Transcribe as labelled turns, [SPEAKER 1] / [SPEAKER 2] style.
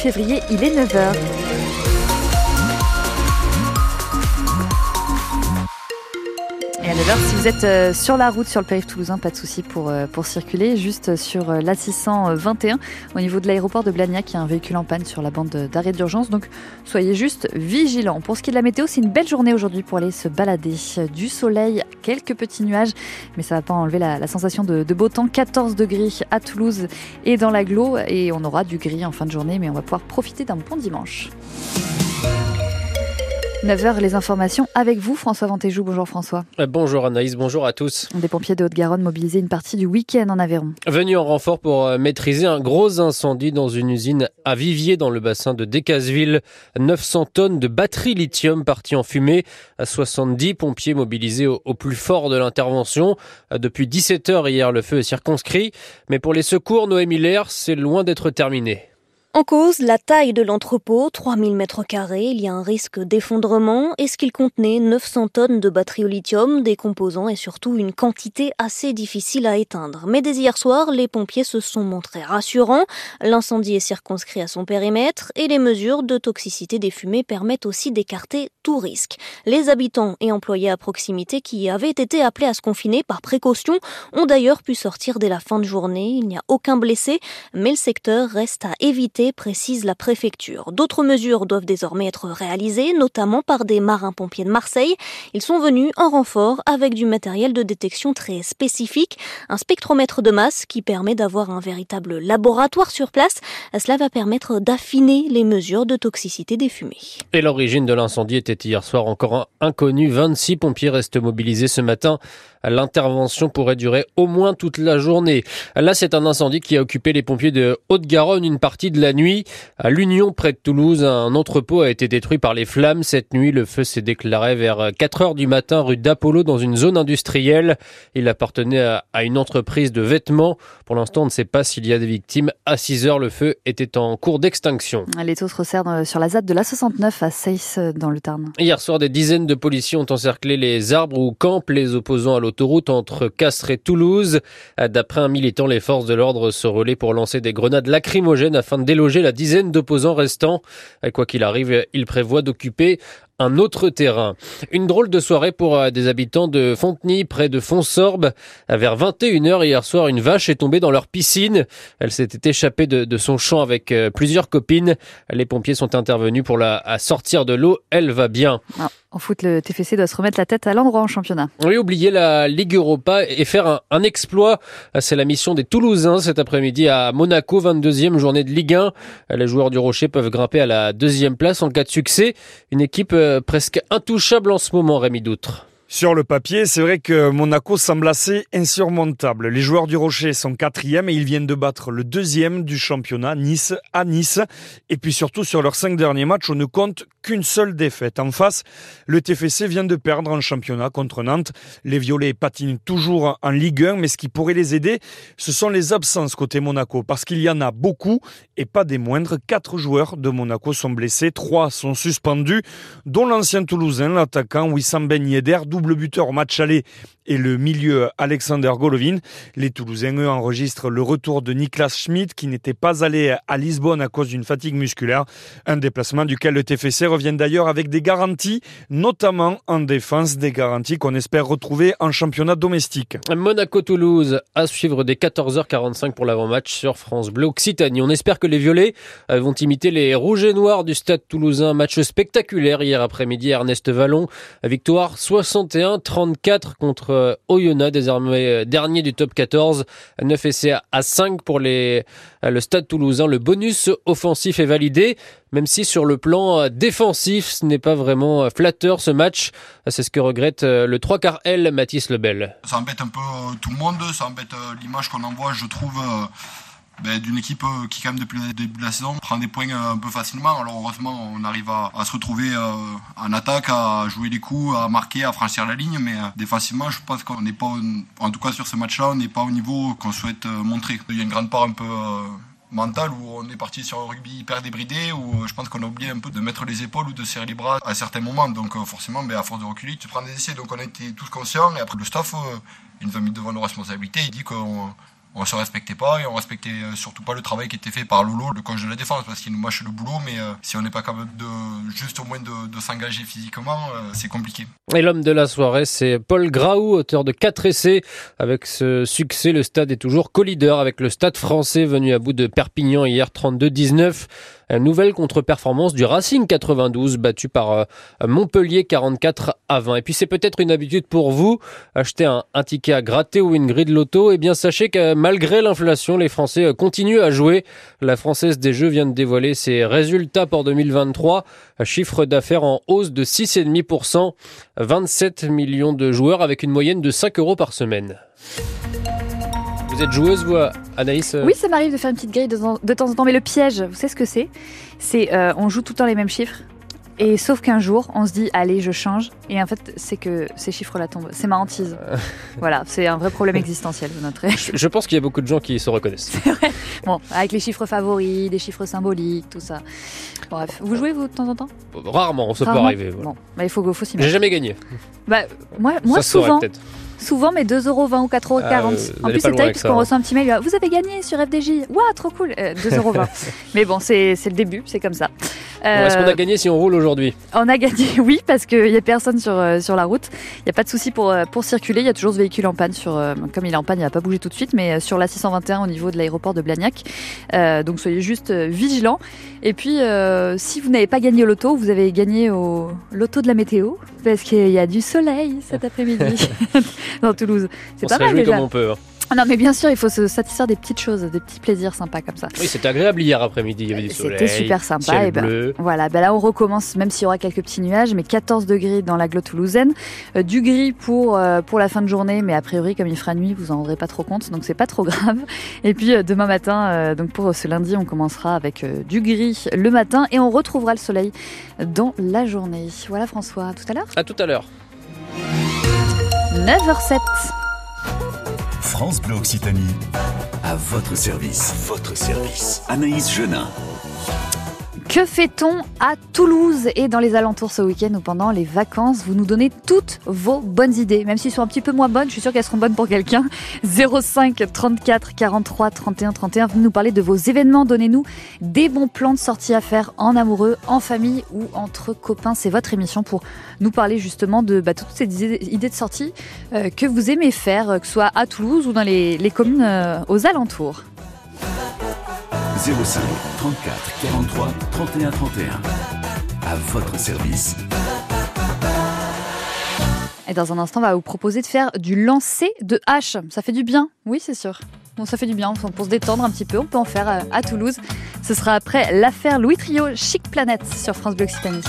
[SPEAKER 1] février, il est 9h. Si vous êtes euh, sur la route, sur le périph' toulousain, pas de souci pour, euh, circuler. Juste sur euh, l'A621, au niveau de l'aéroport de Blagnac, il y a un véhicule en panne sur la bande d'arrêt d'urgence. Donc soyez juste vigilants. Pour ce qui est de la météo, c'est une belle journée aujourd'hui pour aller se balader. Du soleil, quelques petits nuages, mais ça va pas enlever la, la sensation de, de, beau temps. 14 degrés à Toulouse et dans l'agglo. Et on aura du gris en fin de journée, mais on va pouvoir profiter d'un bon dimanche. 9h, les informations avec vous, François Ventéjou. Bonjour François.
[SPEAKER 2] Euh, bonjour Anaïs, bonjour à tous.
[SPEAKER 1] Des pompiers de Haute-Garonne mobilisés une partie du week-end en Aveyron.
[SPEAKER 2] Venus en renfort pour euh, maîtriser un gros incendie dans une usine à Vivier dans le bassin de Decazeville. 900 tonnes de batteries lithium parties en fumée. 70 pompiers mobilisés au, plus fort de l'intervention. Euh, depuis 17 heures hier, le feu est circonscrit. Mais pour les secours, Noé Miller, c'est loin d'être terminé.
[SPEAKER 3] En cause, la taille de l'entrepôt, 3000 mètres carrés, il y a un risque d'effondrement et ce qu'il contenait 900 tonnes de batteries au lithium, des composants et surtout une quantité assez difficile à éteindre? Mais dès hier soir, les pompiers se sont montrés rassurants. L'incendie est circonscrit à son périmètre et les mesures de toxicité des fumées permettent aussi d'écarter tout risque. Les habitants et employés à proximité qui avaient été appelés à se confiner par précaution ont d'ailleurs pu sortir dès la fin de journée. Il n'y a aucun blessé, mais le secteur reste à éviter précise la préfecture. D'autres mesures doivent désormais être réalisées, notamment par des marins-pompiers de Marseille. Ils sont venus en renfort avec du matériel de détection très spécifique, un spectromètre de masse qui permet d'avoir un véritable laboratoire sur place. Cela va permettre d'affiner les mesures de toxicité des fumées.
[SPEAKER 2] Et l'origine de l'incendie était hier soir encore inconnue. 26 pompiers restent mobilisés ce matin. L'intervention pourrait durer au moins toute la journée. Là, c'est un incendie qui a occupé les pompiers de Haute-Garonne une partie de la nuit. À l'Union, près de Toulouse, un entrepôt a été détruit par les flammes. Cette nuit, le feu s'est déclaré vers 4 heures du matin rue d'Apollo dans une zone industrielle. Il appartenait à une entreprise de vêtements. Pour l'instant, on ne sait pas s'il y a des victimes. À 6 heures, le feu était en cours d'extinction.
[SPEAKER 1] Les taux se resserrent sur la ZAD de l'A69 à Seyss dans le Tarn.
[SPEAKER 2] Hier soir, des dizaines de policiers ont encerclé les arbres où campent les opposants à l'autoroute entre Castres et Toulouse. D'après un militant, les forces de l'ordre se relaient pour lancer des grenades lacrymogènes afin de déloger la dizaine d'opposants restants. Quoi qu'il arrive, il prévoit d'occuper un autre terrain. Une drôle de soirée pour euh, des habitants de Fontenay, près de Fonsorbe. Vers 21h hier soir, une vache est tombée dans leur piscine. Elle s'était échappée de, de, son champ avec euh, plusieurs copines. Les pompiers sont intervenus pour la sortir de l'eau. Elle va bien.
[SPEAKER 1] Ah. En foot, le TFC doit se remettre la tête à l'endroit en championnat.
[SPEAKER 2] Oui, oublier la Ligue Europa et faire un, un exploit. C'est la mission des Toulousains cet après-midi à Monaco, 22e journée de Ligue 1. Les joueurs du Rocher peuvent grimper à la deuxième place en cas de succès. Une équipe presque intouchable en ce moment, Rémi Doutre.
[SPEAKER 4] Sur le papier, c'est vrai que Monaco semble assez insurmontable. Les joueurs du Rocher sont quatrième et ils viennent de battre le deuxième du championnat, Nice, à Nice. Et puis surtout, sur leurs cinq derniers matchs, on ne compte qu'une seule défaite. En face, le TFC vient de perdre en championnat contre Nantes. Les Violets patinent toujours en Ligue 1, mais ce qui pourrait les aider, ce sont les absences côté Monaco, parce qu'il y en a beaucoup et pas des moindres. Quatre joueurs de Monaco sont blessés, trois sont suspendus, dont l'ancien Toulousain, l'attaquant Wissam Ben Yedder, double buteur au match aller et le milieu Alexander Golovin. Les Toulousains, eux, enregistrent le retour de Niklas Schmidt qui n'était pas allé à Lisbonne à cause d'une fatigue musculaire. Un déplacement duquel le TFC revient d'ailleurs avec des garanties, notamment en défense, des garanties qu'on espère retrouver en championnat domestique.
[SPEAKER 2] Monaco-Toulouse à suivre dès 14h45 pour l'avant-match sur France Bleu Occitanie. On espère que les Violets vont imiter les Rouges et Noirs du stade toulousain. Match spectaculaire hier après-midi Ernest Vallon. Victoire 61-34 contre Oyonnax, désormais dernier du top 14. 9 essais à 5 pour le stade toulousain. Le bonus offensif est validé, même si sur le plan défensif, ce n'est pas vraiment flatteur ce match. C'est ce que regrette le 3 quarts L, Mathis Lebel.
[SPEAKER 5] Ça embête un peu tout le monde, ça embête l'image qu'on envoie, je trouve ben, d'une équipe qui quand même depuis le début de la saison prend des points un peu facilement. Alors heureusement on arrive à, se retrouver euh, en attaque, à jouer les coups, à marquer, à franchir la ligne, mais euh, défensivement je pense qu'on n'est pas, en tout cas sur ce match-là, on n'est pas au niveau qu'on souhaite euh, montrer. Il y a une grande part un peu mental où on est parti sur un rugby hyper débridé où je pense qu'on a oublié un peu de mettre les épaules ou de serrer les bras à certains moments. Donc forcément ben, à force de reculer tu prends des essais. Donc on a tous conscients. Et après le staff il nous a mis devant nos responsabilités il dit qu'on on se respectait pas et on respectait surtout pas le travail qui était fait par Lolo, le coach de la défense, parce qu'il nous mâche le boulot, mais si on n'est pas capable de juste au moins de, s'engager physiquement, c'est compliqué.
[SPEAKER 2] Et l'homme de la soirée, c'est Paul Graou, auteur de 4 essais. Avec ce succès, le stade est toujours co-leader avec le stade français venu à bout de Perpignan hier 32-19. Nouvelle contre-performance du Racing 92 battu par euh, Montpellier 44 à 20. Et puis c'est peut-être une habitude pour vous, acheter un, ticket à gratter ou une grille de loto. Et eh bien sachez que malgré l'inflation, les Français euh, continuent à jouer. La Française des Jeux vient de dévoiler ses résultats pour 2023. Chiffre d'affaires en hausse de 6,5%. 27 millions de joueurs avec une moyenne de 5 euros par semaine. Vous êtes joueuse, vous, Anaïs
[SPEAKER 1] Oui, ça m'arrive de faire une petite grille de, temps en temps, mais le piège, vous savez ce que c'est? C'est euh, on joue tout le temps les mêmes chiffres. Et sauf qu'un jour, on se dit, allez, je change. Et en fait, c'est que ces chiffres-là tombent. C'est ma hantise. voilà, c'est un vrai problème existentiel, vous noterez.
[SPEAKER 2] Je, pense qu'il y a beaucoup de gens qui se reconnaissent.
[SPEAKER 1] C'est vrai. Bon, avec les chiffres favoris, des chiffres symboliques, tout ça. Bref, vous jouez, vous, de temps en temps?
[SPEAKER 2] Rarement, ça peut arriver.
[SPEAKER 1] Bon, bah, il faut, faut s'y
[SPEAKER 2] mettre. J'ai jamais gagné.
[SPEAKER 1] Bah, moi, moi souvent souvent, mais 2,20€ ou 4,40€. Ah, en plus, c'est taille parce qu'on reçoit un petit mail. Vous avez gagné sur FDJ. Waouh, trop cool. 2,20€. mais bon, c'est le début, c'est comme ça.
[SPEAKER 2] Est-ce qu'on a euh, gagné si on roule aujourd'hui
[SPEAKER 1] On a gagné, oui, parce qu'il n'y a personne sur, euh, sur la route. Il n'y a pas de souci pour, euh, pour circuler. Il y a toujours ce véhicule en panne. Sur, comme il est en panne, il n'a pas bougé tout de suite, mais sur la 621 au niveau de l'aéroport de Blagnac. donc soyez juste vigilants. Et puis, si vous n'avez pas gagné au loto, vous avez gagné au loto de la météo, parce qu'il y a du soleil cet après-midi dans Toulouse. C'est pas mal déjà.
[SPEAKER 2] Comme on peut. Hein.
[SPEAKER 1] Non, mais bien sûr, il faut se satisfaire des petites choses, des petits plaisirs sympas comme ça.
[SPEAKER 2] Oui, c'était agréable hier après-midi, il y avait du soleil.
[SPEAKER 1] C'était super sympa. et ben, voilà, ben là on recommence, même s'il y aura quelques petits nuages, mais 14 degrés dans l'agglo toulousaine. Euh, du gris pour, euh, pour la fin de journée, mais a priori, comme il fera nuit, vous en rendrez pas trop compte, donc c'est pas trop grave. Et puis euh, demain matin, donc pour ce lundi, on commencera avec du gris le matin et on retrouvera le soleil dans la journée. Voilà François, tout à l'heure
[SPEAKER 2] À tout à l'heure.
[SPEAKER 1] 9h07.
[SPEAKER 6] France Bleu Occitanie, à votre service. votre service. Anaïs Genin.
[SPEAKER 1] Que fait-on à Toulouse et dans les alentours ce week-end ou pendant les vacances? Vous nous donnez toutes vos bonnes idées, même s'ils sont un petit peu moins bonnes, je suis sûre qu'elles seront bonnes pour quelqu'un. 05 34 43 31 31, vous nous parlez de vos événements, donnez-nous des bons plans de sortie à faire en amoureux, en famille ou entre copains. C'est votre émission pour nous parler justement de bah, toutes ces idées de sortie euh, que vous aimez faire, que ce soit à Toulouse ou dans les, communes euh, aux alentours.
[SPEAKER 6] 05 34 43 31 31. À votre service.
[SPEAKER 1] Et dans un instant, on va vous proposer de faire du lancer de hache. Ça fait du bien, oui, c'est sûr. Bon, ça fait du bien pour se détendre un petit peu. On peut en faire euh, à Toulouse. Ce sera après l'affaire Louis Trio Chic Planète sur France Bleu Occitanie.